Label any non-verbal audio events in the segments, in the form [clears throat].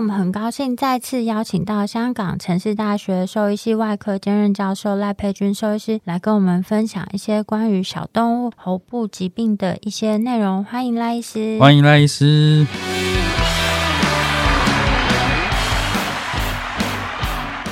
我们很高兴再次邀请到香港城市大学兽医系外科兼任教授赖佩君兽医师来跟我们分享一些关于小动物喉部疾病的一些内容。欢迎赖医师！欢迎赖医师！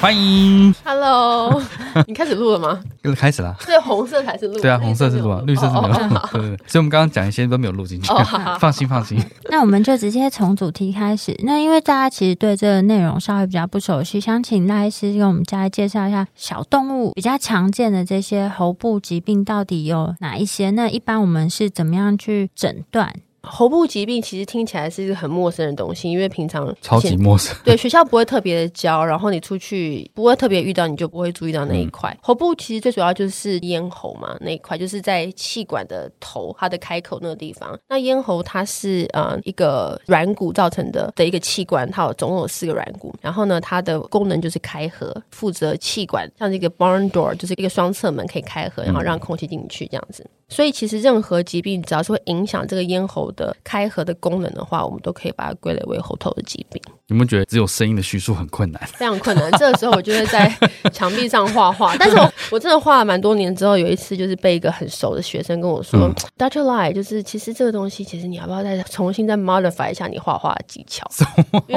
欢迎，Hello，[laughs] 你开始录了吗？开始了，是，红色才是录，对啊，红色是录啊，绿色是没有录，[laughs] 对对对，所以我们刚刚讲一些都没有录进去，放心放心。那我们就直接从主题开始。那因为大家其实对这个内容稍微比较不熟悉，想请赖医师给我们再来介绍一下小动物比较常见的这些喉部疾病到底有哪一些？那一般我们是怎么样去诊断？喉部疾病其实听起来是一个很陌生的东西，因为平常超级陌生。对，学校不会特别的教，然后你出去不会特别遇到，你就不会注意到那一块。嗯、喉部其实最主要就是咽喉嘛，那一块就是在气管的头，它的开口那个地方。那咽喉它是呃一个软骨造成的的一个器官，它有总共有四个软骨，然后呢，它的功能就是开合，负责气管像这个 barn door，就是一个双侧门可以开合，然后让空气进去这样子。所以其实任何疾病只要是会影响这个咽喉的开合的功能的话，我们都可以把它归类为喉头的疾病。有没有觉得只有声音的叙述很困难？非常困难。这个时候我就会在墙壁上画画，[laughs] 但是我我真的画了蛮多年之后，有一次就是被一个很熟的学生跟我说、嗯、，Dr. Lie，就是其实这个东西，其实你要不要再重新再 modify 一下你画画的技巧？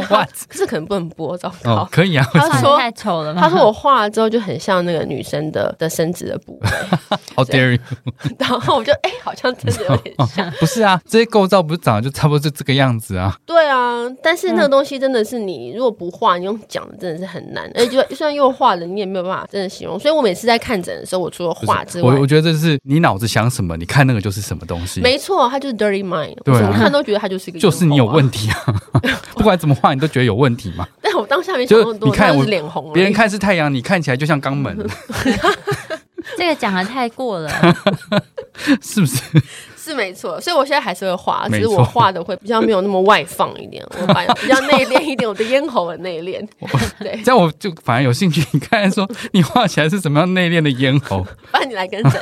画可是可能不能播，糟糕。哦，可以啊。他说太丑了吗？他说我画了之后就很像那个女生的的生殖的部位。[laughs] How dare you！[laughs] 然后我就哎、欸，好像真的有点像。不是啊，这些构造不是长得就差不多是这个样子啊？对啊，但是那个东西真的是你如果不画，你用讲的真的是很难。[laughs] 而且就算又画了，你也没有办法真的形容。所以我每次在看诊的时候，我除了画之外，我我觉得这是你脑子想什么，你看那个就是什么东西。没错，它就是 dirty mind。对、啊，怎么看都觉得它就是一个、啊。就是你有问题啊！[laughs] 不管怎么画，你都觉得有问题嘛。[laughs] 但我当下没想那么多，你看我脸红了。别人看是太阳，你看起来就像肛门。这个讲的太过了，[laughs] 是不是？是没错，所以我现在还是会画，只是我画的会比较没有那么外放一点，[laughs] 我把比较内敛一点，我的咽喉很内敛。[laughs] 对，这样我就反而有兴趣。你刚才说你画起来是什么样内敛的咽喉？不然你来跟诊。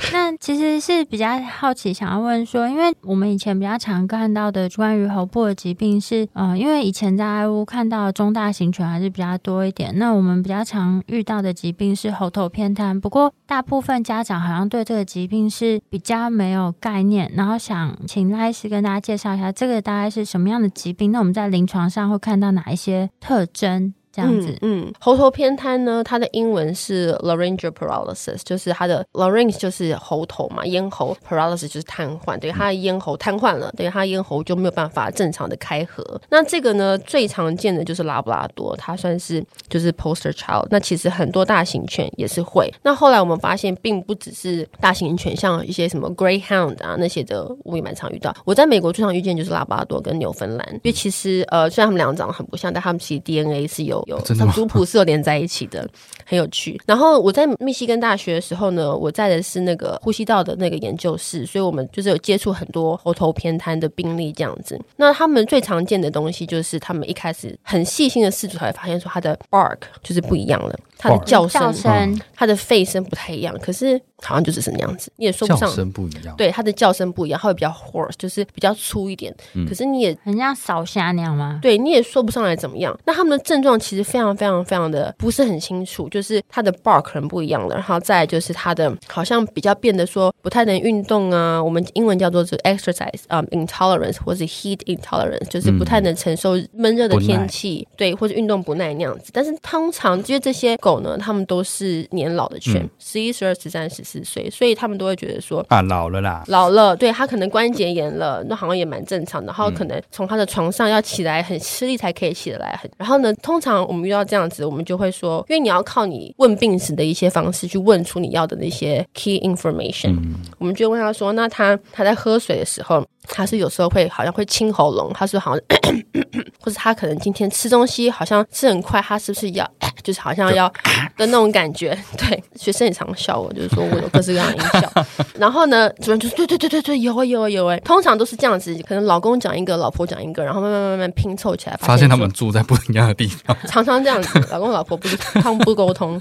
[laughs] 那其实是比较好奇，想要问说，因为我们以前比较常看到的关于喉部的疾病是，呃，因为以前在爱屋看到的中大型犬还是比较多一点。那我们比较常遇到的疾病是喉头偏瘫，不过大部分家长好像对这个疾病是比较没有概念。然后想请赖医师跟大家介绍一下，这个大概是什么样的疾病？那我们在临床上会看到哪一些特征？这样子，嗯，嗯，喉头偏瘫呢，它的英文是 laryngeal paralysis，就是它的 larynx 就是喉头嘛，咽喉 paralysis 就是瘫痪，对，它的咽喉瘫痪了，对，它咽喉就没有办法正常的开合。那这个呢，最常见的就是拉布拉多，它算是就是 poster child。那其实很多大型犬也是会。那后来我们发现，并不只是大型犬，像一些什么 greyhound 啊那些的，我也蛮常遇到。我在美国最常遇见就是拉布拉多跟纽芬兰，因为其实呃，虽然他们两个长得很不像，但他们其实 DNA 是有。有有族谱是有连在一起的，[laughs] 很有趣。然后我在密西根大学的时候呢，我在的是那个呼吸道的那个研究室，所以我们就是有接触很多喉头偏瘫的病例这样子。那他们最常见的东西就是他们一开始很细心的试图才会发现说他的 bark 就是不一样了。他的叫声，他的肺声不太一样，可是好像就只是那样子，你也说不上。叫声不一样，对，它的叫声不一样，它会比较 hoarse，就是比较粗一点。嗯、可是你也很像烧虾那样吗？对，你也说不上来怎么样。那他们的症状其实非常非常非常的不是很清楚，就是它的 bark 可能不一样了，然后再就是它的好像比较变得说不太能运动啊，我们英文叫做是 exercise 啊、um, intolerance 或是 heat intolerance，就是不太能承受闷热的天气，嗯、对，或者运动不耐那样子。但是通常因为这些狗呢，它们都是年老的犬，十一、十二、十三、十四岁，所以他们都会觉得说啊，老了啦，老了，对，他可能关节炎了，那好像也蛮正常的。然后可能从他的床上要起来很吃力才可以起得来，很。然后呢，通常我们遇到这样子，我们就会说，因为你要靠你问病史的一些方式去问出你要的那些 key information，嗯，我们就问他说，那他他在喝水的时候。他是有时候会好像会清喉咙，他是好像，[coughs] 或者他可能今天吃东西好像吃很快，他是不是要 [coughs] 就是好像要的那种感觉？对，学生也常笑我，就是说我有各式各样的音效。[laughs] 然后呢，主任就说对对对对对，有啊有啊有啊，通常都是这样子，可能老公讲一个，老婆讲一个，然后慢慢慢慢拼凑起来，发现他们住在不一样的地方，常常这样子，老公老婆不是他们不沟通。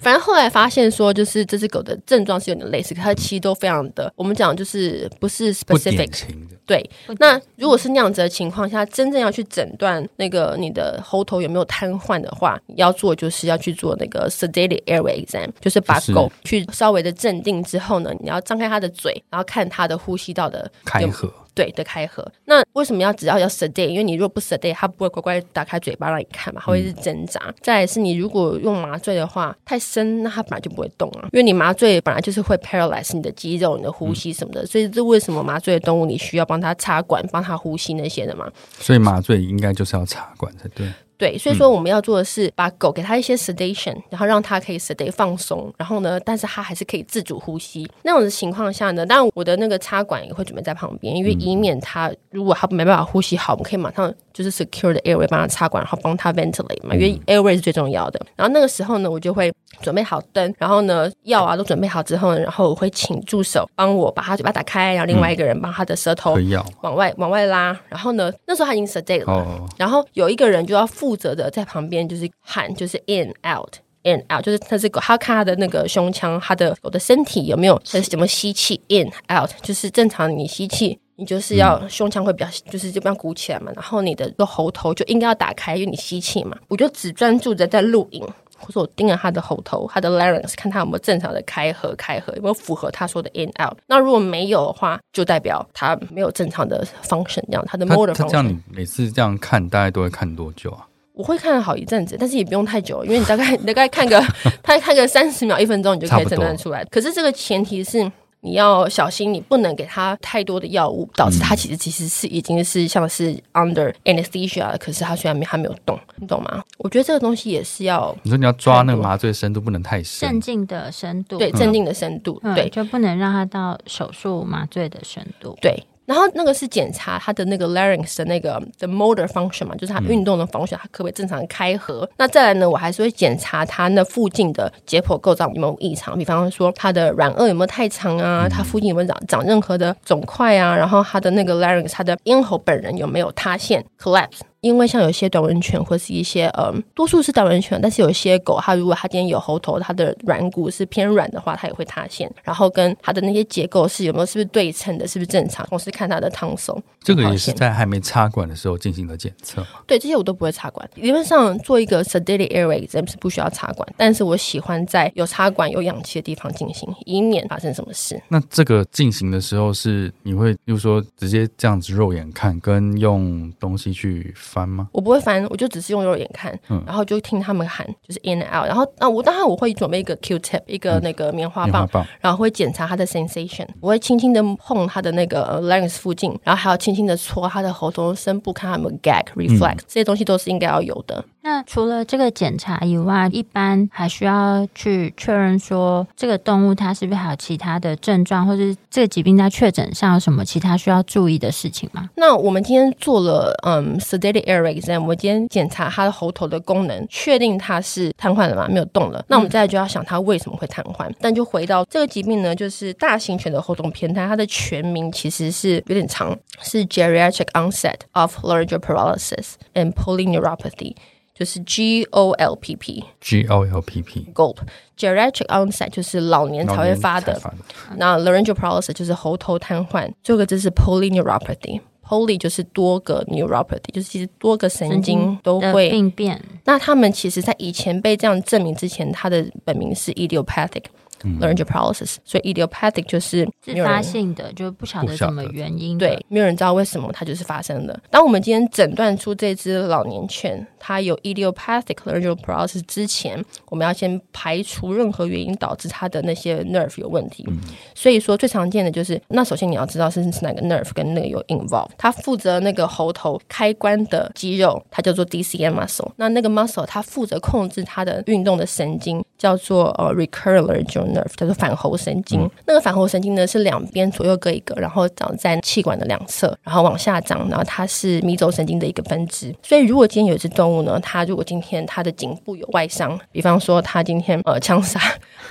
反正后来发现说，就是这只狗的症状是有点类似，可它其实都非常的，我们讲就是不是 specific。对，那如果是那样子的情况下，真正要去诊断那个你的喉头有没有瘫痪的话，要做就是要去做那个 sedated airway exam，就是把狗去稍微的镇定之后呢，你要张开它的嘴，然后看它的呼吸道的开合。对的开合，那为什么要只要要 sedate？因为你如果不 sedate，它不会乖乖打开嘴巴让你看嘛，它会是挣扎。嗯、再来是你如果用麻醉的话，太深，那它本来就不会动啊。因为你麻醉本来就是会 paralyze 你的肌肉、你的呼吸什么的，嗯、所以这为什么麻醉的动物你需要帮它插管、帮它呼吸那些的嘛？所以麻醉应该就是要插管才对。对，所以说我们要做的是把狗给它一些 sedation，然后让它可以 sedate 放松，然后呢，但是它还是可以自主呼吸。那种的情况下呢，当然我的那个插管也会准备在旁边，因为以免它如果它没办法呼吸好，我们可以马上就是 secure 的 airway 帮它插管，然后帮它 ventilate 嘛，因为 airway 是最重要的。然后那个时候呢，我就会准备好灯，然后呢药啊都准备好之后呢，然后我会请助手帮我把它嘴巴打开，然后另外一个人帮它的舌头往外往外拉，然后呢那时候它已经 sedate 了，然后有一个人就要负责的在旁边就是喊，就是 in out in out，就是他这个他看他的那个胸腔，他的我的身体有没有怎么吸气 in out，就是正常你吸气，你就是要胸腔会比较就是这边鼓起来嘛，然后你的个喉头就应该要打开，因为你吸气嘛。我就只专注着在录影，或者我盯着他的喉头，他的 larynx，看他有没有正常的开合开合，有没有符合他说的 in out。那如果没有的话，就代表他没有正常的 function，这样他的 motor function。他这样你每次这样看，大概都会看多久啊？我会看好一阵子，但是也不用太久，因为你大概 [laughs] 你大概看个，[laughs] 他看个三十秒、一分钟，你就可以诊断出来。可是这个前提是你要小心，你不能给他太多的药物，导致他其实其实是已经是像是 under anesthesia，可是他虽然没还没有动，你懂吗？我觉得这个东西也是要你说你要抓那个麻醉深度不能太深，镇静的深度，对，镇静的深度，对，就不能让他到手术麻醉的深度，对。然后那个是检查他的那个 larynx 的那个的 motor function 嘛，就是他运动的 function，他可不可以正常开合？那再来呢，我还是会检查他那附近的解剖构造有没有异常，比方说他的软腭有没有太长啊，他附近有没有长长任何的肿块啊，然后他的那个 larynx，他的咽喉本人有没有塌陷 collapse。因为像有些短吻犬或是一些嗯，多数是短吻犬，但是有些狗，它如果它今天有喉头，它的软骨是偏软的话，它也会塌陷。然后跟它的那些结构是有没有是不是对称的，是不是正常？同时看它的 tonsil。这个也是在还没插管的时候进行的检测。对，这些我都不会插管。理论上做一个 sedated airway exam 是不需要插管，但是我喜欢在有插管、有氧气的地方进行，以免发生什么事。那这个进行的时候是你会，就是说直接这样子肉眼看，跟用东西去。翻吗？我不会翻，我就只是用肉眼看，嗯、然后就听他们喊，就是 in and out。然后那我当然我会准备一个 Q-tip，一个那个棉花棒，嗯、然后会检查他的 sensation。我会轻轻的碰他的那个 larynx 附近，然后还要轻轻的搓他的喉头深部，看他有没有 gag reflex，、嗯、这些东西都是应该要有的。那除了这个检查以外，一般还需要去确认说这个动物它是不是还有其他的症状，或者这个疾病在确诊上有什么其他需要注意的事情吗？那我们今天做了嗯 sedated airway exam，我们今天检查它的喉头的功能，确定它是瘫痪了吗？没有动了。那我们再来就要想它为什么会瘫痪。嗯、但就回到这个疾病呢，就是大型犬的喉头偏瘫，它的全名其实是有点长，是 geriatric onset of laryngeal paralysis and polyneuropathy。就是 G O L P P，G O L P P，Gulp，Geriatric onset 就是老年才会发的，那 Laryngeal paralysis 就是喉头瘫痪，最后一个就是 Polyneuropathy，Poly 就是多个 neuropathy，就是其实多个神经都会病变。那他们其实在以前被这样证明之前，它的本名是 idiopathic。Laryngeal paralysis，所以 idiopathic 就是自发性的，就不晓得什么原因，对，没有人知道为什么它就是发生的。当我们今天诊断出这只老年犬它有 idiopathic laryngeal paralysis 之前，我们要先排除任何原因导致它的那些 nerve 有问题。嗯、所以说最常见的就是，那首先你要知道是是哪个 nerve 跟那个有 involve，它负责那个喉头开关的肌肉，它叫做 DCM muscle。那那个 muscle 它负责控制它的运动的神经叫做呃 recurrent laryngeal nerve 叫做反喉神经，嗯、那个反喉神经呢是两边左右各一个，然后长在气管的两侧，然后往下长，然后它是迷走神经的一个分支。所以如果今天有一只动物呢，它如果今天它的颈部有外伤，比方说它今天呃枪杀，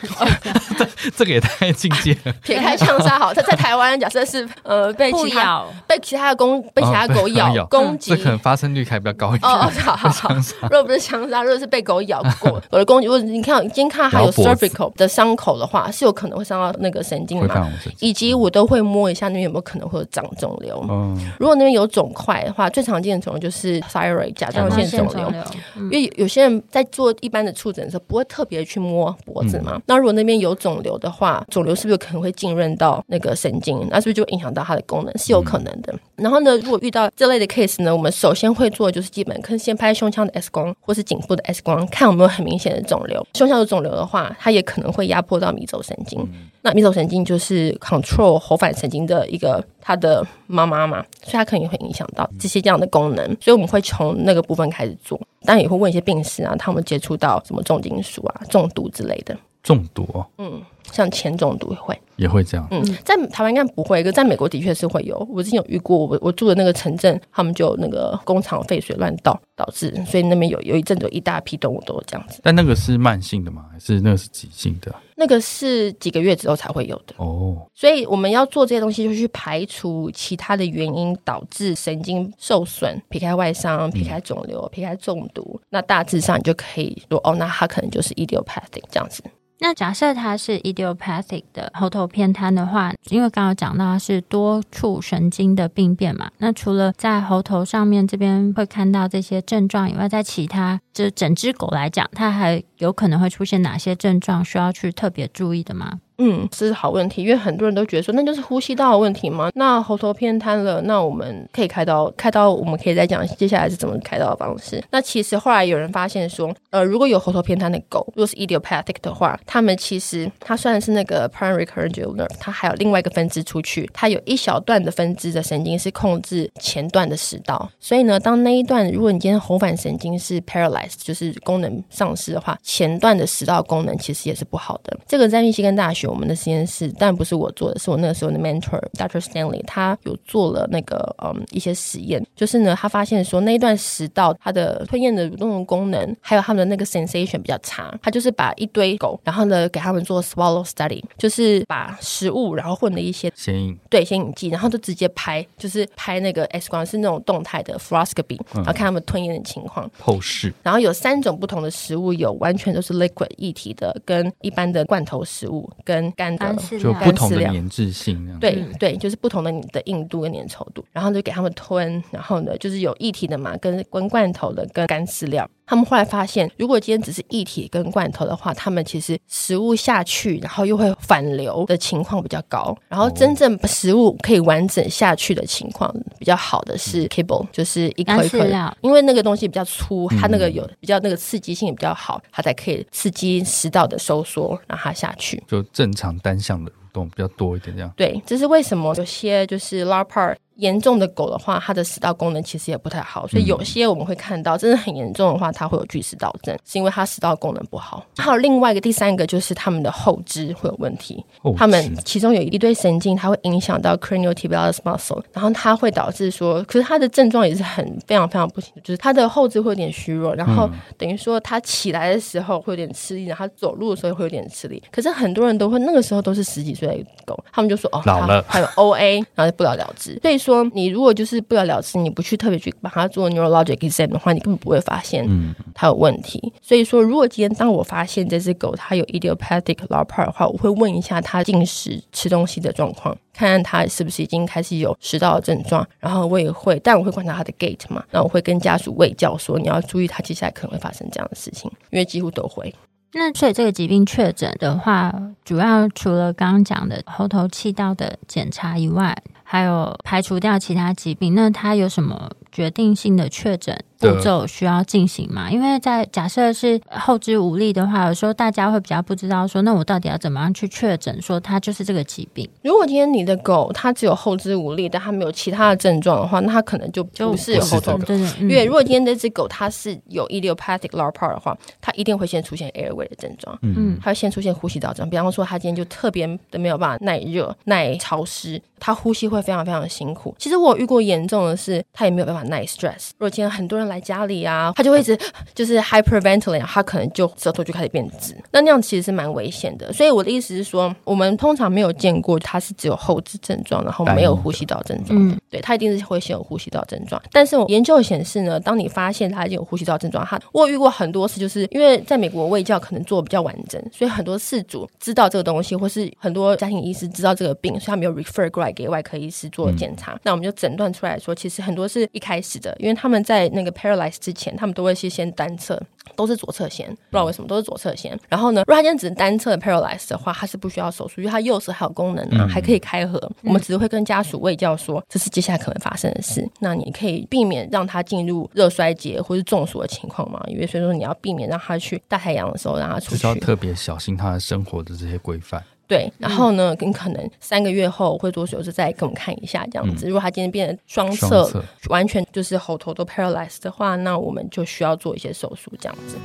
[laughs] 这这个也太境界了。撇开枪杀好，它在台湾假设是呃被其他咬被其他的公被其他狗咬、哦、攻击，这可能发生率还比较高一点。哦，好好好，[laughs] 如果不是枪杀，如果是被狗咬过，[laughs] 我的攻击，如果你看今天看它有 cervical 的伤口的话，是有可能会伤到那个神经嘛？以及我都会摸一下那边有没有可能会有长肿瘤。嗯，如果那边有肿块的话，最常见的肿瘤就是 thyroid 甲状腺肿瘤。因为有些人在做一般的触诊的时候，不会特别去摸脖子嘛。那如果那边有肿瘤的话，肿瘤是不是有可能会浸润到那个神经？那是不是就会影响到它的功能？是有可能的。然后呢，如果遇到这类的 case 呢，我们首先会做的就是基本，可能先拍胸腔的 X 光或是颈部的 X 光，看有没有很明显的肿瘤。胸腔有肿瘤的话，它也可能会压迫到迷走神经。那迷走神经就是 control 喉返神经的一个它的妈妈嘛，所以它可能也会影响到这些这样的功能。所以我们会从那个部分开始做，当然也会问一些病史啊，他们接触到什么重金属啊、中毒之类的。中毒哦，嗯，像铅中毒也会。也会这样，嗯，在台湾应该不会，可在美国的确是会有。我之前有遇过，我我住的那个城镇，他们就那个工厂废水乱倒导致，所以那边有有一阵子有一大批动物都这样子。但那个是慢性的吗？还是那个是急性的？那个是几个月之后才会有的哦。所以我们要做这些东西，就去排除其他的原因导致神经受损，皮开外伤，皮开肿瘤，皮开中毒，嗯、那大致上你就可以说，哦，那它可能就是 idiopathic 这样子。那假设它是 idiopathic 的喉头偏瘫的话，因为刚刚讲到它是多处神经的病变嘛，那除了在喉头上面这边会看到这些症状以外，在其他就整只狗来讲，它还有可能会出现哪些症状需要去特别注意的吗？嗯，这是好问题，因为很多人都觉得说，那就是呼吸道的问题吗？那喉头偏瘫了，那我们可以开刀，开刀我们可以再讲接下来是怎么开刀的方式。那其实后来有人发现说，呃，如果有喉头偏瘫的狗，如果是 idiopathic 的话，他们其实它虽然是那个 primary laryngeal nerve，它还有另外一个分支出去，它有一小段的分支的神经是控制前段的食道，所以呢，当那一段如果你今天喉返神经是 paralyzed，就是功能丧失的话，前段的食道功能其实也是不好的。这个在密西根大学。我们的实验室，但不是我做的，是我那个时候的 mentor Dr. Stanley，他有做了那个嗯一些实验，就是呢，他发现说那一段食道它的吞咽的蠕动的功能，还有他们的那个 sensation 比较差。他就是把一堆狗，然后呢给他们做 swallow study，就是把食物然后混了一些显影，对显影剂，然后就直接拍，就是拍那个 X 光，是那种动态的 fluoroscopy，然后看他们吞咽的情况。透视。然后有三种不同的食物，有完全都是 liquid 液体的，跟一般的罐头食物，跟干的，就不同的粘滞性，对对，就是不同的你的硬度跟粘稠度，然后就给他们吞，然后呢，就是有液体的嘛，跟跟罐头的，跟干饲料。他们后来发现，如果今天只是液体跟罐头的话，他们其实食物下去，然后又会反流的情况比较高。然后真正食物可以完整下去的情况比较好的是 cable，就是一颗一颗的，因为那个东西比较粗，它那个有比较那个刺激性也比较好，它才可以刺激食道的收缩，让它下去。就正常单向的蠕动比较多一点，这样。对，这是为什么有些就是 LARPar。严重的狗的话，它的食道功能其实也不太好，所以有些我们会看到真的很严重的话，它会有巨食道症，是因为它食道功能不好。还有另外一个第三个就是它们的后肢会有问题，他们其中有一堆神经，它会影响到 craniotibialis muscle，然后它会导致说，可是它的症状也是很非常非常不行，就是它的后肢会有点虚弱，然后等于说它起来的时候会有点吃力，然后它走路的时候会有点吃力。可是很多人都会那个时候都是十几岁的狗，他们就说哦，老了，还有 OA，然后就不了了之。所以说你如果就是不了了之，你不去特别去把它做 neurologic exam 的话，你根本不会发现它有问题。所以说，如果今天当我发现这只狗它有 idiopathic LAPR 的话，我会问一下它进食吃东西的状况，看看它是不是已经开始有食道的症状。然后我也会，但我会观察它的 gait 嘛，那我会跟家属喂教说，你要注意它接下来可能会发生这样的事情，因为几乎都会。那所以这个疾病确诊的话，主要除了刚刚讲的喉头气道的检查以外，还有排除掉其他疾病，那它有什么决定性的确诊步骤需要进行吗？因为在假设是后肢无力的话，有时候大家会比较不知道说，那我到底要怎么样去确诊说它就是这个疾病？如果今天你的狗它只有后肢无力，但它没有其他的症状的话，那它可能就不是有后头的。对对，因为如果今天这只狗它是有 idiopathic LAPR 的话，它一定会先出现 airway 的症状，嗯，它会先出现呼吸道症，比方说它今天就特别的没有办法耐热、耐潮湿，它呼吸会。非常非常的辛苦。其实我遇过严重的是，它也没有办法耐 stress。如果今天很多人来家里啊，他就会一直 [clears throat] 就是 hyperventilate，他可能就舌头就开始变直。那那样其实是蛮危险的。所以我的意思是说，我们通常没有见过他是只有后肢症状，然后没有呼吸道症状。嗯，对，他一定是会先有呼吸道症状。但是我研究显示呢，当你发现他已经有呼吸道症状，他我遇过很多次，就是因为在美国卫教可能做比较完整，所以很多事主知道这个东西，或是很多家庭医师知道这个病，所以他没有 refer 过来给外科医。师做检查，嗯、那我们就诊断出来说，其实很多是一开始的，因为他们在那个 paralyze 之前，他们都会是先单侧，都是左侧先，不知道为什么都是左侧先。然后呢，如果他今天只是单侧 paralyze 的话，他是不需要手术，因为他右侧还有功能啊，还可以开合。嗯、我们只是会跟家属卫教说，这是接下来可能发生的事，那你可以避免让他进入热衰竭或是中暑的情况嘛？因为所以说你要避免让他去大太阳的时候让他出去，要特别小心他的生活的这些规范。对，然后呢，你可能三个月后会做手术，再给我们看一下这样子。如果他今天变成双侧，双侧完全就是喉头都 paralyzed 的话，那我们就需要做一些手术这样子。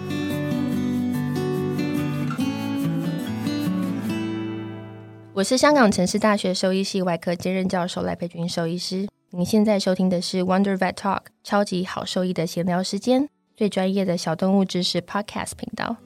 我是香港城市大学兽医系外科兼任教授赖佩君兽医师。您现在收听的是 Wonder Vet Talk 超级好兽医的闲聊时间，最专业的小动物知识 Podcast 频道。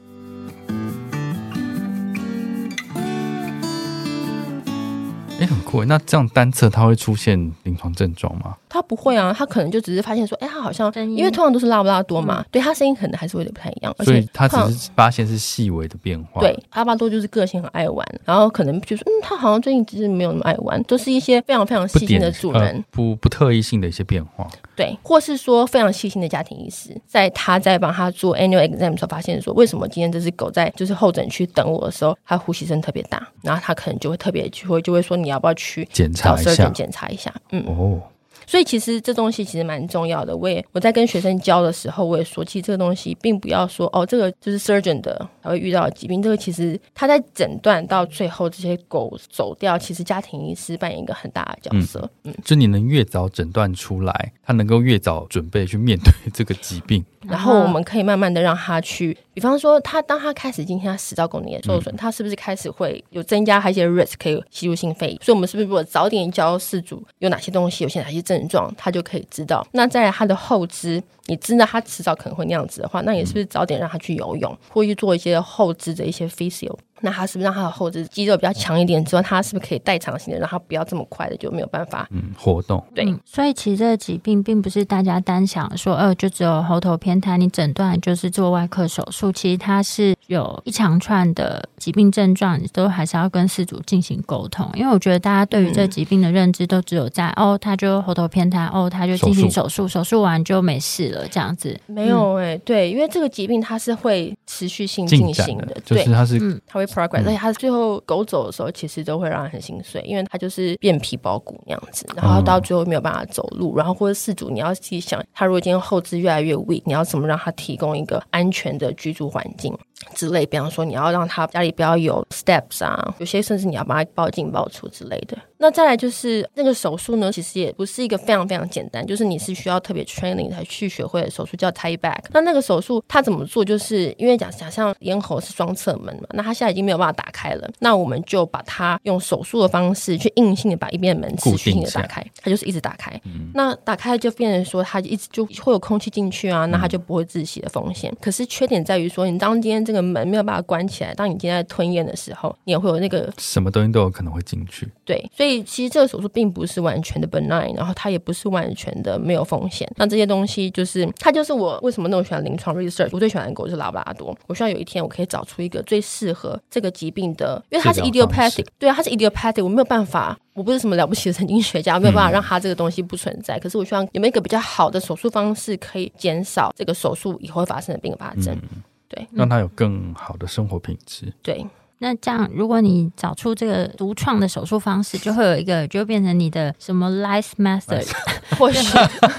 酷！那这样单侧它会出现临床症状吗？它不会啊，它可能就只是发现说，哎，它好像因为通常都是拉布拉多嘛，嗯、对它声音可能还是会有点不太一样，所以它只是发现是细微的变化。对，拉布拉多就是个性很爱玩，然后可能就是嗯，它好像最近其实没有那么爱玩，都是一些非常非常细心的主人，呃、不不特异性的一些变化。对，或是说非常细心的家庭医师，在他在帮他做 annual exam 的时候，发现说，为什么今天这只狗在就是候诊区等我的时候，它呼吸声特别大，然后他可能就会特别就会就会说，你要不要去检查一下？检查一下，嗯哦。所以其实这东西其实蛮重要的。我也我在跟学生教的时候，我也说，其实这个东西并不要说哦，这个就是 surgeon 的才会遇到的疾病。这个其实他在诊断到最后，这些狗走掉，其实家庭医师扮演一个很大的角色。嗯，嗯，就你能越早诊断出来，他能够越早准备去面对这个疾病。然后我们可以慢慢的让他去，比方说他当他开始今天他食道功能也受损，嗯、他是不是开始会有增加他一些 risk 可以吸入性肺炎？所以我们是不是如果早点教事主有哪些东西，有些哪些症状，他就可以知道。那在他的后肢，你知道他迟早可能会那样子的话，那你是不是早点让他去游泳，或去做一些后肢的一些 physio？那他是不是让他的后肢肌肉比较强一点之后，他是不是可以代偿性的让他不要这么快的就没有办法嗯活动？对、嗯，所以其实这个疾病并不是大家单想说，呃，就只有喉头偏瘫，你诊断就是做外科手术。其实它是有一长串的疾病症状，你都还是要跟饲主进行沟通。因为我觉得大家对于这个疾病的认知都只有在、嗯、哦，他就喉头偏瘫，哦，他就进行手术，手术完就没事了这样子。没有哎、欸，嗯、对，因为这个疾病它是会持续性进行的，的就是它是嗯，它会 progress，、嗯、而且他最后狗走的时候，其实都会让人很心碎，因为他就是变皮包骨那样子，然后到最后没有办法走路，然后或者饲主你要去想，他如果今天后肢越来越 weak，你要怎么让他提供一个安全的居住环境？之类，比方说你要让他家里不要有 steps 啊，有些甚至你要把他抱进抱出之类的。那再来就是那个手术呢，其实也不是一个非常非常简单，就是你是需要特别 training 才去学会的手术，叫 tie back。那那个手术它怎么做？就是因为讲想象咽喉是双侧门嘛，那它现在已经没有办法打开了，那我们就把它用手术的方式去硬性的把一边的门持续性的打开，它就是一直打开。嗯、那打开就变成说它一直就会有空气进去啊，那它就不会窒息的风险。嗯、可是缺点在于说，你当今天这个门没有办法关起来，当你今天在吞咽的时候，你也会有那个什么东西都有可能会进去。对，所以。其实这个手术并不是完全的 benign，然后它也不是完全的没有风险。那这些东西就是它就是我为什么那么喜欢临床 research。我最喜欢的狗是拉布拉多。我希望有一天我可以找出一个最适合这个疾病的，因为它是 idiopathic，对啊，它是 idiopathic，我没有办法，我不是什么了不起的神经学家，没有办法让它这个东西不存在。嗯、可是我希望有没有一个比较好的手术方式，可以减少这个手术以后会发生的并发症，嗯、对，让他有更好的生活品质，对。那这样，如果你找出这个独创的手术方式，就会有一个，就变成你的什么 life method，[laughs] 或是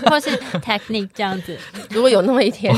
或是 technique 这样子。如果有那么一天，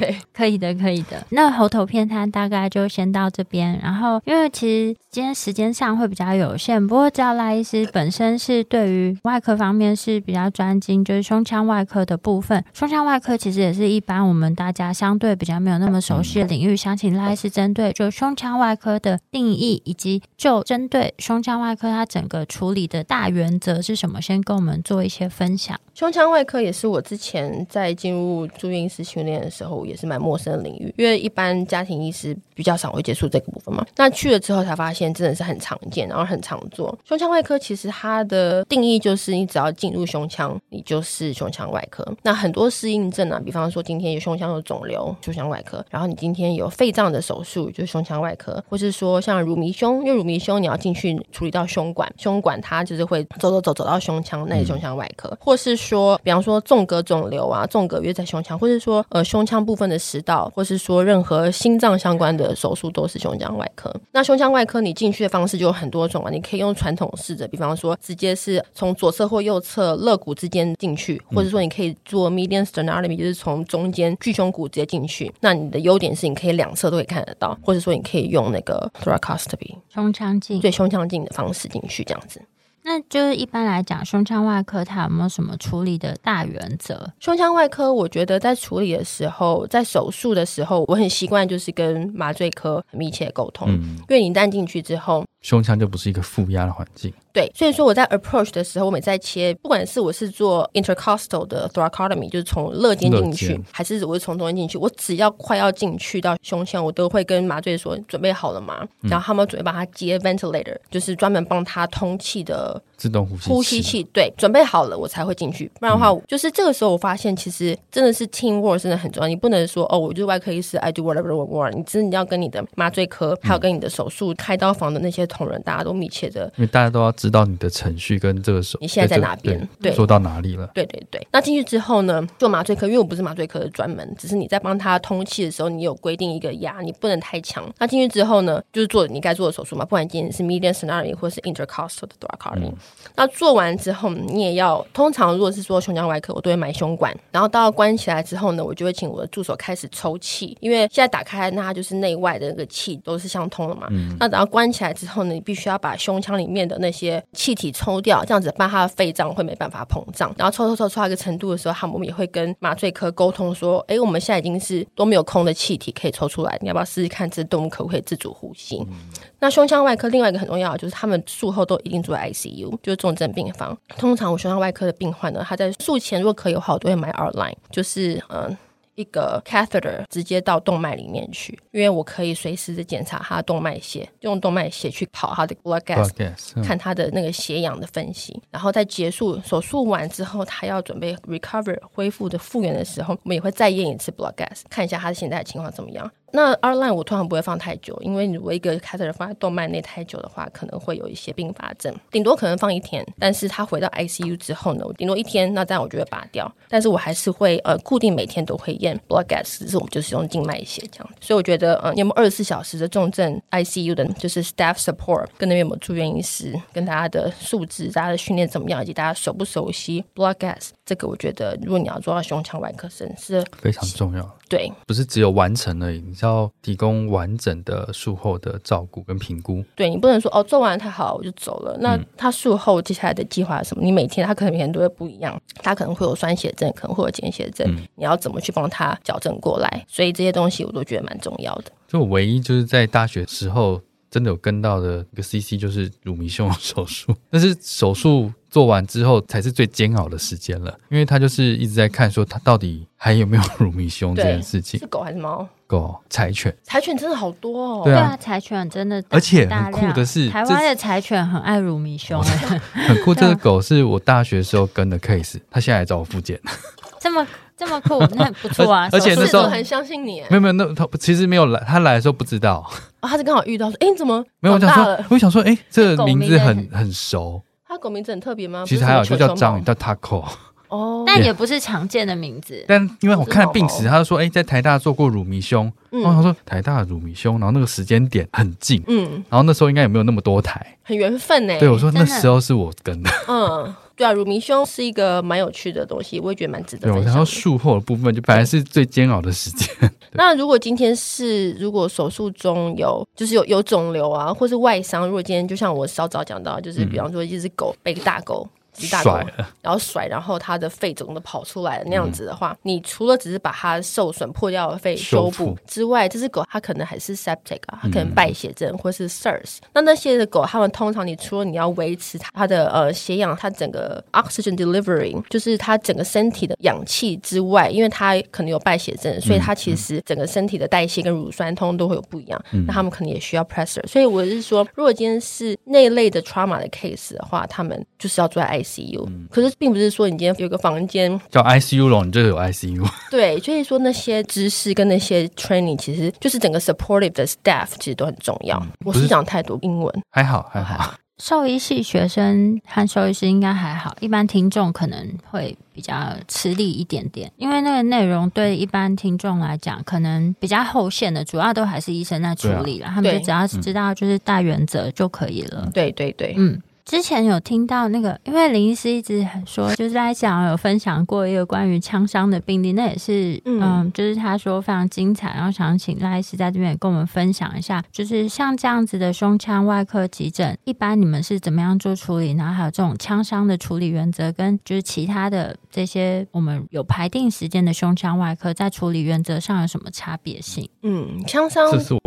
对，可以的，可以的。那猴头片它大概就先到这边。然后，因为其实今天时间上会比较有限，不过知道赖医师本身是对于外科方面是比较专精，就是胸腔外科的部分。胸腔外科其实也是一般我们大家相对比较没有那么熟悉的领域。想请赖医师针对就胸腔外科的。定义以及就针对胸腔外科，它整个处理的大原则是什么？先跟我们做一些分享。胸腔外科也是我之前在进入住院医师训练的时候，也是蛮陌生的领域，因为一般家庭医师比较少会接触这个部分嘛。那去了之后才发现，真的是很常见，然后很常做。胸腔外科其实它的定义就是，你只要进入胸腔，你就是胸腔外科。那很多适应症啊，比方说今天有胸腔有肿瘤，胸腔外科；然后你今天有肺脏的手术，就是胸腔外科，或是说。像乳糜胸，因为乳糜胸你要进去处理到胸管，胸管它就是会走走走走到胸腔，那是胸腔外科，嗯、或是说，比方说纵隔肿瘤啊，纵隔约在胸腔，或是说呃胸腔部分的食道，或是说任何心脏相关的手术都是胸腔外科。那胸腔外科你进去的方式就有很多种啊，你可以用传统式的，比方说直接是从左侧或右侧肋骨之间进去，或者说你可以做 median sternotomy，就是从中间巨胸骨直接进去。那你的优点是你可以两侧都可以看得到，或者说你可以用那个。Thoracostomy 胸腔镜，对胸腔镜的方式进去这样子。那就是一般来讲，胸腔外科它有没有什么处理的大原则？胸腔外科，我觉得在处理的时候，在手术的时候，我很习惯就是跟麻醉科很密切沟通，嗯、因为你一旦进去之后，胸腔就不是一个负压的环境。对，所以说我在 approach 的时候，我每次在切，不管是我是做 intercostal 的 thoracotomy，就是从肋间进去，还是我是从中间进去，我只要快要进去到胸腔，我都会跟麻醉说准备好了吗？嗯、然后他们准备帮他接 ventilator，就是专门帮他通气的自动呼吸呼吸器。对，准备好了我才会进去，不然的话，嗯、就是这个时候我发现其实真的是 team work 真的很重要，你不能说哦，我就是外科医师，I do whatever I want，你真的要跟你的麻醉科，还有跟你的手术、嗯、开刀房的那些同仁，大家都密切的，因为大家都要知道你的程序。跟这个手，你现在在哪边？对，做到哪里了？对对对。那进去之后呢？做麻醉科，因为我不是麻醉科的专门，只是你在帮他通气的时候，你有规定一个压，你不能太强。那进去之后呢，就是做你该做的手术嘛。不管今天是 median sternotomy 或是 intercostal 的 thoracotomy。那做完之后，你也要通常如果是说胸腔外科，我都会埋胸管，然后到关起来之后呢，我就会请我的助手开始抽气，因为现在打开那它就是内外的那个气都是相通了嘛。嗯。那等到关起来之后呢，你必须要把胸腔里面的那些气体抽掉，这样子办。他的肺脏会没办法膨胀，然后抽抽抽抽到一个程度的时候，他们也会跟麻醉科沟通说：“哎，我们现在已经是都没有空的气体可以抽出来，你要不要试试看这动物可不可以自主呼吸？”嗯、那胸腔外科另外一个很重要的就是他们术后都一定住在 ICU，就是重症病房。通常我胸腔外科的病患呢，他在术前如果可以的话，我都会买 R-Line，就是嗯。一个 catheter 直接到动脉里面去，因为我可以随时的检查他的动脉血，用动脉血去跑他的 blood gas，, blood gas、嗯、看他的那个血氧的分析。然后在结束手术完之后，他要准备 recover 恢复的复原的时候，我们也会再验一次 blood gas，看一下他现在的情况怎么样。那 R-Line 我通常不会放太久，因为如果一个 catheter 放在动脉内太久的话，可能会有一些并发症。顶多可能放一天，但是他回到 ICU 之后呢，我顶多一天，那这样我就会拔掉。但是我还是会呃固定每天都会验 blood gas，只是我们就是用静脉血这样。所以我觉得呃，有没有二十四小时的重症 ICU 的，就是 staff support，跟那边有没有住院医师，跟大家的素质、大家的训练怎么样，以及大家熟不熟悉 blood gas，这个我觉得如果你要做到胸腔外科生是非常重要。对，不是只有完成而已，你是要提供完整的术后的照顾跟评估。对，你不能说哦，做完太好我就走了。那他术后接下来的计划是什么？你每天他可能每天都会不一样，他可能会有酸血症，可能会有间歇症，嗯、你要怎么去帮他矫正过来？所以这些东西我都觉得蛮重要的。就我唯一就是在大学时候真的有跟到的一个 CC 就是乳糜胸手术，[laughs] 但是手术做完之后才是最煎熬的时间了，因为他就是一直在看说他到底还有没有乳糜胸这件事情。是狗还是猫？狗，柴犬。柴犬真的好多哦。对啊，柴犬真的，而且很酷的是，台湾的柴犬很爱乳糜胸。[laughs] 很酷，这个狗是我大学时候跟的 case，他现在来找我复检。[laughs] 这么。这么酷，那很不错啊！而且那时候很相信你。没有没有，那他其实没有来，他来的时候不知道。哦，他是刚好遇到说，哎，你怎么没有？我想说，我想说，哎，这个名字很很熟。他狗名字很特别吗？其实还好，就叫章鱼，叫 Taco。哦，[laughs] 但也不是常见的名字。但因为我看病史，他就说，哎，在台大做过乳糜胸。然后他说台大乳糜胸，然后那个时间点很近。嗯，然后那时候应该也没有那么多台，很缘分呢。对，我说那时候是我跟的。嗯。对啊，乳糜胸是一个蛮有趣的东西，我也觉得蛮值得分享。然后术后的部分就本来是最煎熬的时间。[laughs] 那如果今天是如果手术中有就是有有肿瘤啊，或是外伤，如果今天就像我稍早讲到，就是比方说一只狗被个大狗。甩了，然后甩，然后它的肺整个都跑出来了。那样子的话，嗯、你除了只是把它受损破掉的肺修补之外，这只狗它可能还是 septic 啊，它可能败血症或是 SIRS。嗯、那那些的狗，它们通常你除了你要维持它的呃血氧，它整个 oxygen delivery，就是它整个身体的氧气之外，因为它可能有败血症，所以它其实整个身体的代谢跟乳酸通都会有不一样。嗯、那他们可能也需要 pressure。所以我是说，如果今天是那类的 trauma 的 case 的话，他们就是要做在 ICU，嗯、可是并不是说你今天有个房间叫 ICU 咯，你就有 ICU。[laughs] 对，所以说那些知识跟那些 training，其实就是整个 supportive 的 staff，其实都很重要。嗯、我是讲太多英文，还好还好。兽医系学生和兽医师应该还好，一般听众可能会比较吃力一点点，因为那个内容对一般听众来讲，可能比较后线的，主要都还是医生在处理了，啊、他们就只要知道就是大原则就可以了。对对对，嗯。之前有听到那个，因为林医师一直很说，就是在讲有分享过一个关于枪伤的病例，那也是嗯，嗯，就是他说非常精彩，然后想请赖医师在这边也跟我们分享一下，就是像这样子的胸腔外科急诊，一般你们是怎么样做处理？然后还有这种枪伤的处理原则，跟就是其他的这些我们有排定时间的胸腔外科，在处理原则上有什么差别性？嗯，枪伤这是我。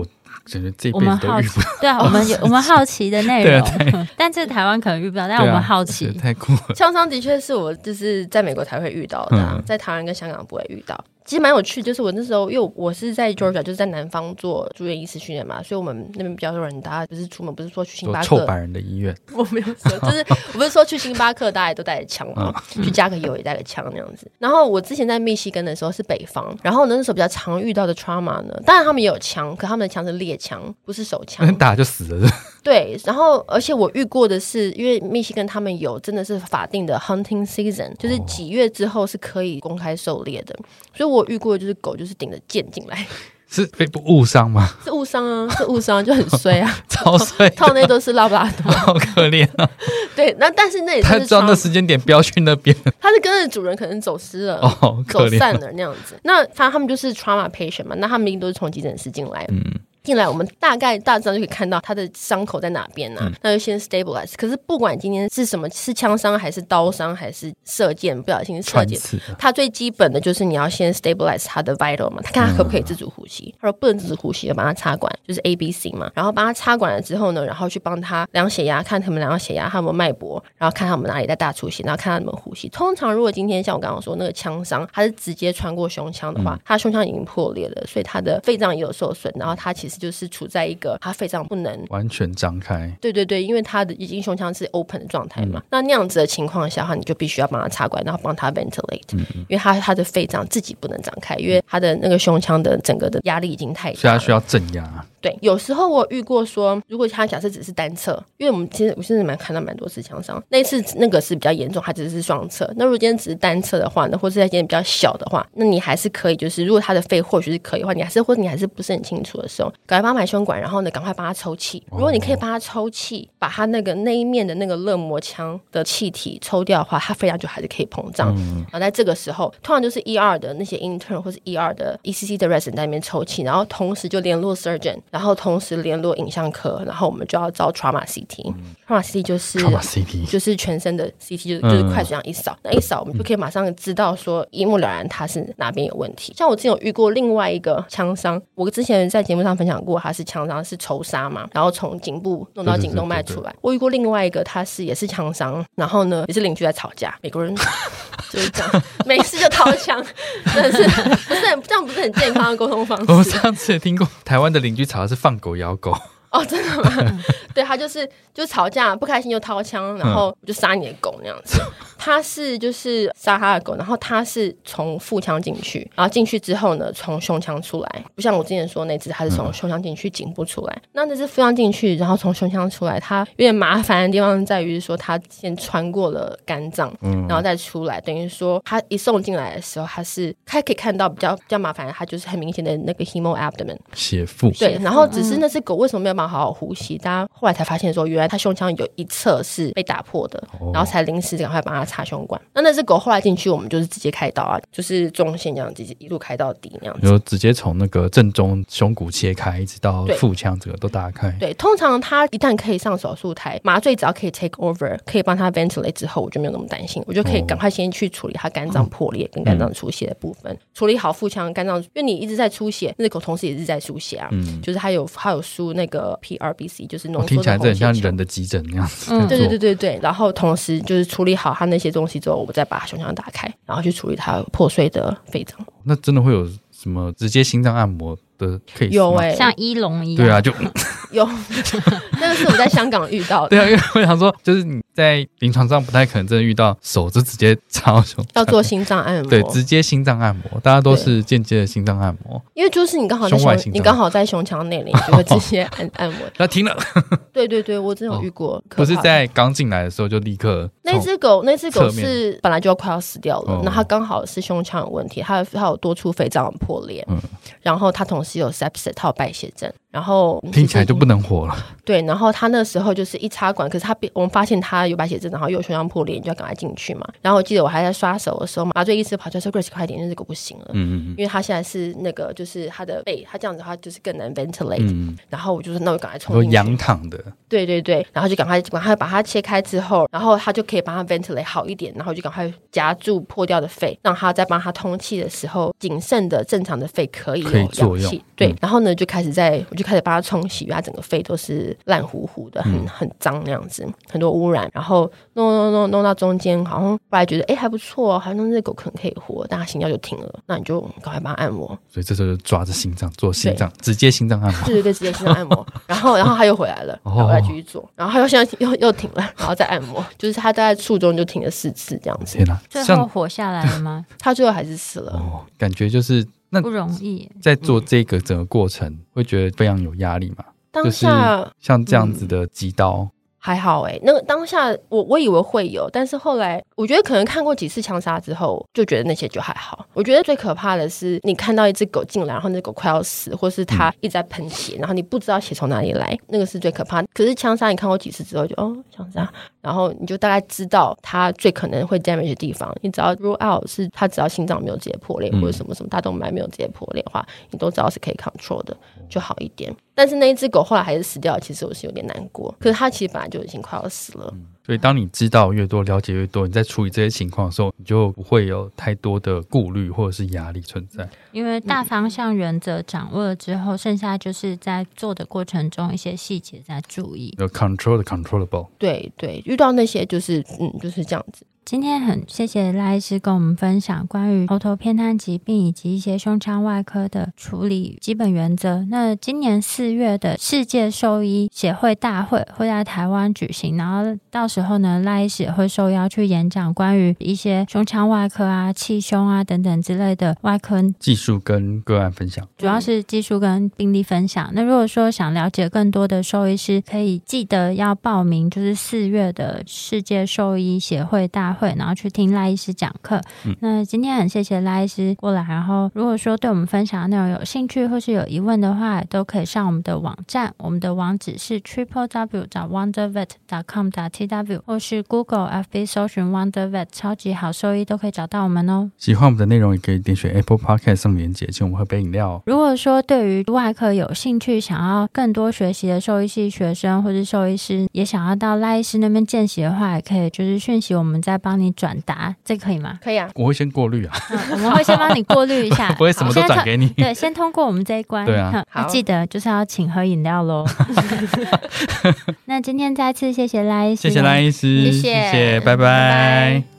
我们好奇，对啊，我们有 [laughs] 我们好奇的内容，[laughs] 但这台湾可能遇不到，但我们好奇，太酷了。枪伤的确是我就是在美国才会遇到的，在台湾跟香港不会遇到。其实蛮有趣，就是我那时候，因为我是在 Georgia，就是在南方做住院医师训练嘛，所以我们那边比较多人，大家不是出门，不是说去星巴克，臭白人的医院，[laughs] 我没有说，就是 [laughs] 我不是说去星巴克，大家也都带着枪嘛，去加个油也带个枪那样子。然后我之前在密西根的时候是北方，然后呢那时候比较常遇到的 trauma 呢，当然他们也有枪，可他们的枪是猎枪，不是手枪，[laughs] 打就死了。对，然后而且我遇过的是，因为密西根他们有真的是法定的 hunting season，就是几月之后是可以公开狩猎的，所以我遇过的就是狗就是顶着剑进来，[laughs] 是被误伤吗？是误伤啊，是误伤，就很衰啊，[laughs] 超衰，套那都是拉布拉多，[laughs] 好可怜啊。对，那但是那也是他知道那时间点不要去那边，他是跟着主人可能走失了，哦，走散了那样子。那他他们就是 trauma patient 嘛，那他们一定都是从急诊室进来，嗯。进来，我们大概大致上就可以看到他的伤口在哪边呢、啊？嗯、那就先 stabilize。可是不管今天是什么，是枪伤还是刀伤还是射箭，不小心射箭，他最基本的就是你要先 stabilize 他的 vital 嘛，他看他可不可以自主呼吸。他说不能自主呼吸，就帮他插管，就是 A B C 嘛。然后帮他插管了之后呢，然后去帮他量血压，看他们量下血压，他有没有脉搏，然后看他们哪里在大出血，然后看他们呼吸。通常如果今天像我刚刚说那个枪伤，他是直接穿过胸腔的话，嗯、他胸腔已经破裂了，所以他的肺脏也有受损，然后他其实就是处在一个他肺脏不能完全张开，对对对，因为他的已经胸腔是 open 的状态嘛，嗯、那那样子的情况下的话，你就必须要帮他插管，然后帮他 ventilate，、嗯、因为他他的肺脏自己不能张开，因为他的那个胸腔的整个的压力已经太大，所以他需要镇压。对，有时候我遇过说，如果他假设只是单侧，因为我们其实我现在蛮看到蛮多次枪伤，那次那个是比较严重，它只是双侧。那如果今天只是单侧的话呢，或是在今天比较小的话，那你还是可以，就是如果他的肺或许是可以的话，你还是或者你还是不是很清楚的时候，赶快帮他买胸管，然后呢，赶快帮他抽气。如果你可以帮他抽气，把他那个那一面的那个热膜腔的气体抽掉的话，他肺量就还是可以膨胀。然后在这个时候，通常就是 ER 的那些 intern 或是 ER 的 ECC 的 resident 在那边抽气，然后同时就联络 surgeon。然后同时联络影像科，然后我们就要照 trauma CT，trauma、嗯、CT 就是 trauma CT 就是全身的 CT，就是就是快速这样一扫，嗯、那一扫我们就可以马上知道说一目了然他是哪边有问题。像我之前有遇过另外一个枪伤，我之前在节目上分享过，他是枪伤是仇杀嘛，然后从颈部弄到颈动脉出来。对对对对，我遇过另外一个，他是也是枪伤，然后呢也是邻居在吵架，美国人就是这样，没事就掏枪，真的是不是很这样不是很健康的沟通方式？我上次也听过台湾的邻居吵。是放狗咬狗哦，真的吗？[laughs] 对，他就是就吵架不开心就掏枪，然后就杀你的狗那样子。他是就是杀他的狗，然后他是从腹腔进去，然后进去之后呢，从胸腔出来，不像我之前说那只，他是从胸腔进去，颈部出来。那那只腹腔进去，然后从胸腔出来，他有点麻烦的地方在于说，他先穿过了肝脏，然后再出来，等于说他一送进来的时候，他是他可以看到比较比较麻烦的，他就是很明显的那个 hemo abdomen 血腹。对，然后只是那只狗为什么没有办法好好呼吸？大家后来才发现说，原来他胸腔有一侧是被打破的，然后才临时赶快帮他。插胸管，那那只狗后来进去，我们就是直接开刀啊，就是中线这样直接一路开到底那样子，就直接从那个正中胸骨切开，一直到腹腔，这个都打开。对，通常他一旦可以上手术台，麻醉只要可以 take over，可以帮他 ventilate 之后，我就没有那么担心，我就可以赶快先去处理他肝脏破裂跟肝脏出血的部分，嗯、处理好腹腔、肝脏，因为你一直在出血，那只狗同时也是在出血啊，嗯，就是它有它有输那个 PRBC，就是浓缩的红血球，听起来很像人的急诊那样子。嗯，对对对对对，然后同时就是处理好他那些东西之后，我们再把胸腔打开，然后去处理他破碎的肺脏。那真的会有什么直接心脏按摩的 case？有哎、欸，像一龙一样。对啊，就有。[laughs] 那个是我在香港遇到的。[laughs] 对啊，因为我想说，就是你。在临床上不太可能真的遇到手就直接插胸，要做心脏按摩，对，直接心脏按摩，大家都是间接的心脏按摩，因为就是你刚好在胸，你刚好在胸腔内里，你就会直接按按摩。[laughs] 那停了，对对对，我真的有遇过，不是在刚进来的时候就立刻。那只狗，那只狗是本来就要快要死掉了，那它刚好是胸腔有问题，它它有多处肺脏破裂，嗯，然后它同时有 sepsis，它有败血症，然后听起来就不能活了。[laughs] 对，然后他那时候就是一插管，可是他我们发现他有白血症，然后又胸腔破裂，你就要赶快进去嘛。然后我记得我还在刷手的时候，麻醉医师跑出来说：“Grace，快点，那只狗不行了。”嗯嗯，因为他现在是那个，就是他的肺，他这样子的话就是更难 ventilate。嗯，然后我就说：“那我赶快冲进去。”仰躺的。对对对，然后就赶快赶快把它切开之后，然后他就可以帮他 ventilate 好一点，然后就赶快夹住破掉的肺，让他在帮他通气的时候，仅剩的正常的肺可以有氧气。对，然后呢就开始在，我就开始帮它冲洗，因为他整个肺都是烂糊糊的，很很脏那样子，很多污染。然后弄弄弄弄到中间，好像后来觉得哎还不错，好像那狗可能可以活，但他心跳就停了，那你就赶快帮它按摩。所以这时候就抓着心脏做 [laughs] 心脏，直接心脏按摩。对对对，直接心脏按摩。然后然后他又回来了，然后再继续做，然后他又现在又又停了，然后再按摩，就是他大概术中就停了四次这样子。天哪，最后活下来了吗？他最后还是死了。哦，感觉就是。那不容易，在做这个整个过程，嗯、会觉得非常有压力嘛？当下像这样子的击刀。嗯还好哎、欸，那个当下我我以为会有，但是后来我觉得可能看过几次枪杀之后，就觉得那些就还好。我觉得最可怕的是你看到一只狗进来，然后那狗快要死，或是它一直在喷血，然后你不知道血从哪里来，那个是最可怕。可是枪杀你看过几次之后就，就哦枪杀，然后你就大概知道它最可能会 damage 的地方。你只要 rule out 是它只要心脏没有直接破裂，或者什么什么大动脉没有直接破裂的话，你都知道是可以 control 的，就好一点。但是那一只狗后来还是死掉了，其实我是有点难过。可是它其实本来就已经快要死了。嗯，所以当你知道越多、了解越多，你在处理这些情况的时候，你就不会有太多的顾虑或者是压力存在。因为大方向原则掌握了之后，剩下就是在做的过程中一些细节在注意。有 control the controllable。对对，遇到那些就是嗯就是这样子。今天很谢谢赖医师跟我们分享关于喉头偏瘫疾病以及一些胸腔外科的处理基本原则。那今年四月的世界兽医协会大会会在台湾举行，然后到时候呢，赖医师也会受邀去演讲关于一些胸腔外科啊、气胸啊等等之类的外科技术跟个案分享，主要是技术跟病例分享。那如果说想了解更多的兽医师，可以记得要报名，就是四月的世界兽医协会大会。然后去听赖医师讲课。嗯、那今天很谢谢赖医师过来。然后，如果说对我们分享的内容有兴趣或是有疑问的话，都可以上我们的网站。我们的网址是 triple w 找 wondervet dot com dot tw，或是 Google FB 搜寻 Wondervet 超级好兽医都可以找到我们哦。喜欢我们的内容，也可以点选 Apple Podcast 上连接，请我们喝杯饮料哦。如果说对于外科有兴趣，想要更多学习的兽医系学生或是兽医师，也想要到赖医师那边见习的话，也可以就是讯息我们在帮你转达，这可以吗？可以啊，我会先过滤啊、嗯，我们会先帮你过滤一下，[laughs] 不会什么都转给你。对，先通过我们这一关。对啊，好，记得就是要请喝饮料喽。[laughs] 那今天再次谢谢赖医师，谢谢赖医师，谢谢，谢谢，拜拜。拜拜。